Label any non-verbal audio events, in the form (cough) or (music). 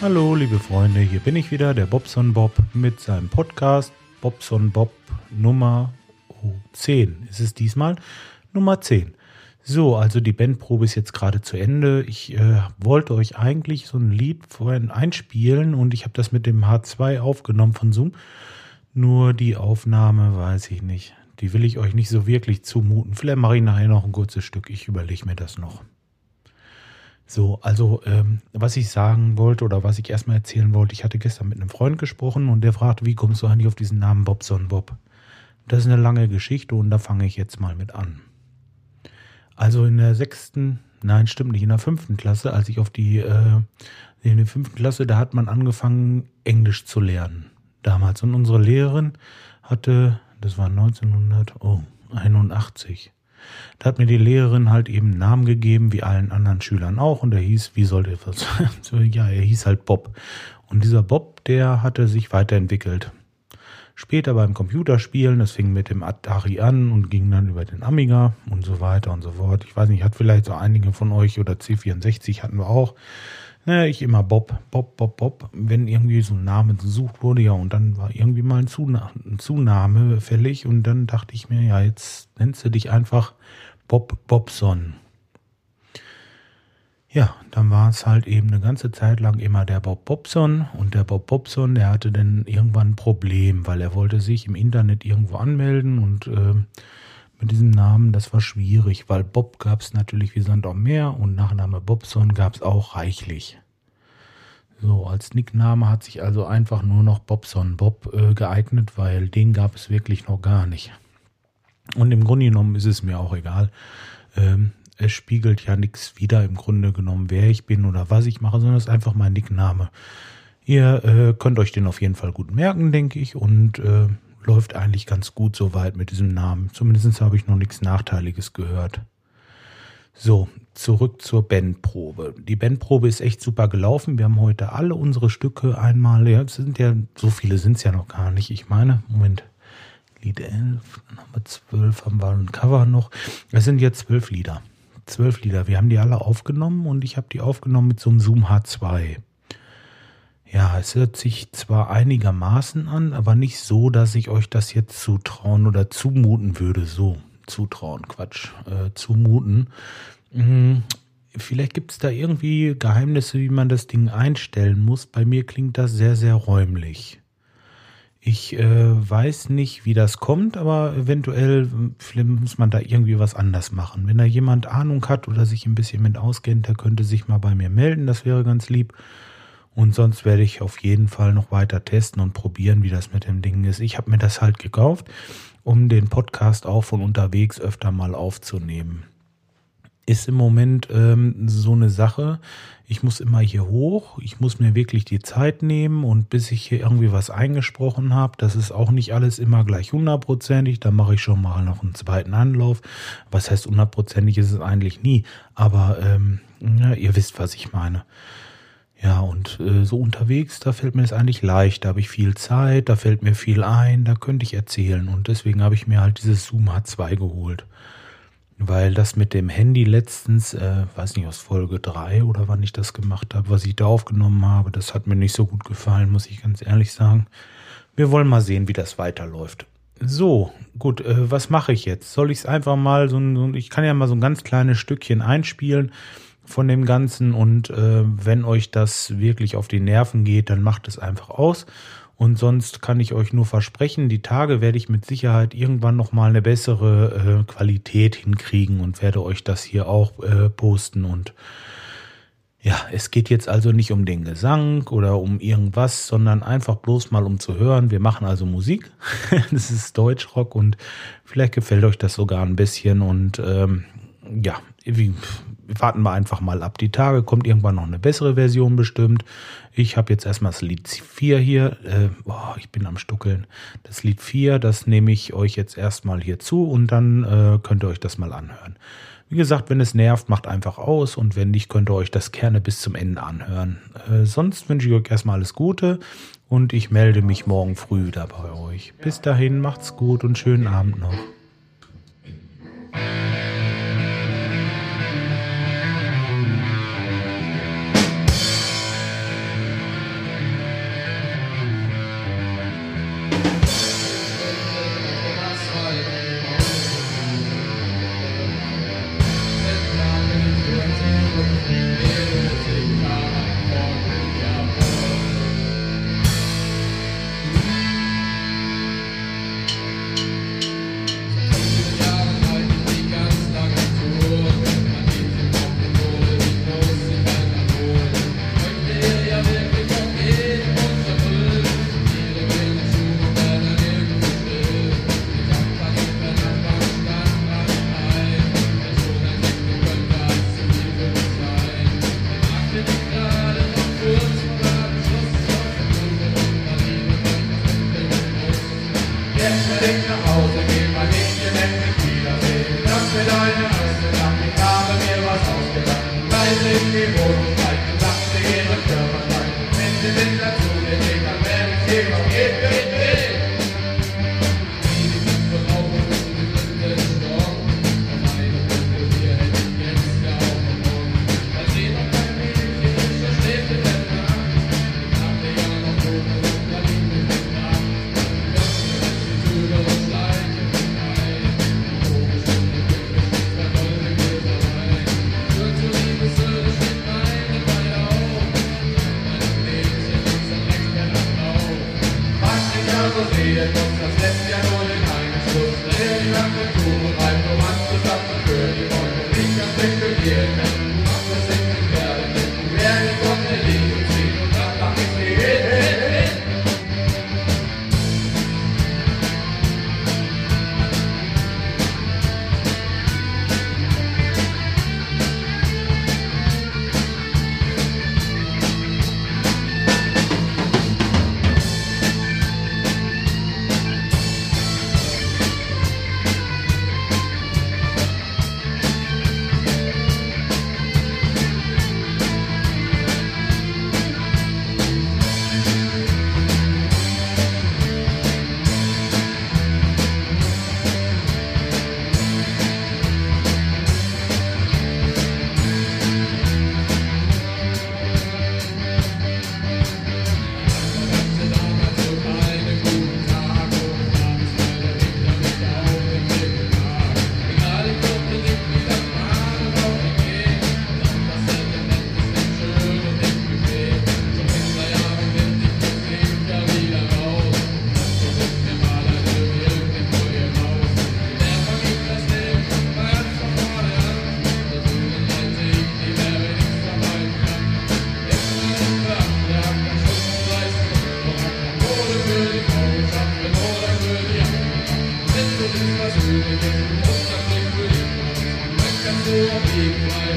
Hallo, liebe Freunde, hier bin ich wieder, der Bobson Bob mit seinem Podcast Bobson Bob Nummer 10. Ist es diesmal Nummer 10. So, also die Bandprobe ist jetzt gerade zu Ende. Ich äh, wollte euch eigentlich so ein Lied vorhin einspielen und ich habe das mit dem H2 aufgenommen von Zoom. Nur die Aufnahme weiß ich nicht. Die will ich euch nicht so wirklich zumuten. Vielleicht mache ich nachher noch ein kurzes Stück. Ich überlege mir das noch. So, also ähm, was ich sagen wollte oder was ich erstmal erzählen wollte, ich hatte gestern mit einem Freund gesprochen und der fragte, wie kommst du eigentlich auf diesen Namen Bobson Bob? Das ist eine lange Geschichte und da fange ich jetzt mal mit an. Also in der sechsten, nein, stimmt nicht, in der fünften Klasse, als ich auf die, äh, in der fünften Klasse, da hat man angefangen, Englisch zu lernen. Damals. Und unsere Lehrerin hatte, das war 1981, da hat mir die Lehrerin halt eben einen Namen gegeben, wie allen anderen Schülern auch. Und er hieß, wie sollte was? (laughs) ja, er hieß halt Bob. Und dieser Bob, der hatte sich weiterentwickelt. Später beim Computerspielen, das fing mit dem Atari an und ging dann über den Amiga und so weiter und so fort. Ich weiß nicht, hat vielleicht so einige von euch oder C64 hatten wir auch. Naja, ich immer Bob, Bob, Bob, Bob. Wenn irgendwie so ein Name gesucht wurde, ja, und dann war irgendwie mal ein, Zuna ein Zunahme fällig und dann dachte ich mir, ja, jetzt nennst du dich einfach Bob Bobson. Ja, dann war es halt eben eine ganze Zeit lang immer der Bob Bobson und der Bob Bobson, der hatte dann irgendwann ein Problem, weil er wollte sich im Internet irgendwo anmelden und äh, mit diesem Namen, das war schwierig, weil Bob gab es natürlich wie Sand am Meer und Nachname Bobson gab es auch reichlich. So, als Nickname hat sich also einfach nur noch Bobson Bob äh, geeignet, weil den gab es wirklich noch gar nicht. Und im Grunde genommen ist es mir auch egal. Ähm, es spiegelt ja nichts wieder im Grunde genommen, wer ich bin oder was ich mache, sondern es ist einfach mein Nickname. Ihr äh, könnt euch den auf jeden Fall gut merken, denke ich, und äh, läuft eigentlich ganz gut soweit mit diesem Namen. Zumindest habe ich noch nichts Nachteiliges gehört. So, zurück zur Bandprobe. Die Bandprobe ist echt super gelaufen. Wir haben heute alle unsere Stücke einmal, ja, sind ja, so viele sind es ja noch gar nicht. Ich meine, Moment, Lied 11, dann haben wir 12, haben wir ein Cover noch. Es sind jetzt zwölf Lieder zwölf Lieder. Wir haben die alle aufgenommen und ich habe die aufgenommen mit so einem Zoom H2. Ja, es hört sich zwar einigermaßen an, aber nicht so, dass ich euch das jetzt zutrauen oder zumuten würde. So, zutrauen, Quatsch, äh, zumuten. Hm, vielleicht gibt es da irgendwie Geheimnisse, wie man das Ding einstellen muss. Bei mir klingt das sehr, sehr räumlich. Ich äh, weiß nicht, wie das kommt, aber eventuell muss man da irgendwie was anders machen. Wenn da jemand Ahnung hat oder sich ein bisschen mit auskennt, der könnte sich mal bei mir melden. Das wäre ganz lieb. Und sonst werde ich auf jeden Fall noch weiter testen und probieren, wie das mit dem Ding ist. Ich habe mir das halt gekauft, um den Podcast auch von unterwegs öfter mal aufzunehmen ist im Moment ähm, so eine Sache. Ich muss immer hier hoch, ich muss mir wirklich die Zeit nehmen und bis ich hier irgendwie was eingesprochen habe, das ist auch nicht alles immer gleich hundertprozentig. Da mache ich schon mal noch einen zweiten Anlauf. Was heißt hundertprozentig ist es eigentlich nie, aber ähm, ja, ihr wisst, was ich meine. Ja, und äh, so unterwegs, da fällt mir das eigentlich leicht. Da habe ich viel Zeit, da fällt mir viel ein, da könnte ich erzählen. Und deswegen habe ich mir halt dieses Zoom H2 geholt weil das mit dem Handy letztens, äh, weiß nicht, aus Folge 3 oder wann ich das gemacht habe, was ich da aufgenommen habe, das hat mir nicht so gut gefallen, muss ich ganz ehrlich sagen. Wir wollen mal sehen, wie das weiterläuft. So, gut, äh, was mache ich jetzt? Soll ich es einfach mal so ein, ich kann ja mal so ein ganz kleines Stückchen einspielen von dem Ganzen und äh, wenn euch das wirklich auf die Nerven geht, dann macht es einfach aus und sonst kann ich euch nur versprechen, die Tage werde ich mit Sicherheit irgendwann nochmal eine bessere äh, Qualität hinkriegen und werde euch das hier auch äh, posten. Und ja, es geht jetzt also nicht um den Gesang oder um irgendwas, sondern einfach bloß mal um zu hören. Wir machen also Musik. (laughs) das ist Deutschrock und vielleicht gefällt euch das sogar ein bisschen. Und ähm, ja, wie, warten wir einfach mal ab. Die Tage kommt irgendwann noch eine bessere Version bestimmt. Ich habe jetzt erstmal das Lied 4 hier. Äh, boah, ich bin am Stuckeln. Das Lied 4, das nehme ich euch jetzt erstmal hier zu und dann äh, könnt ihr euch das mal anhören. Wie gesagt, wenn es nervt, macht einfach aus und wenn nicht, könnt ihr euch das gerne bis zum Ende anhören. Äh, sonst wünsche ich euch erstmal alles Gute und ich melde mich morgen früh wieder bei euch. Bis dahin, macht's gut und schönen Abend noch. Give me more light. you.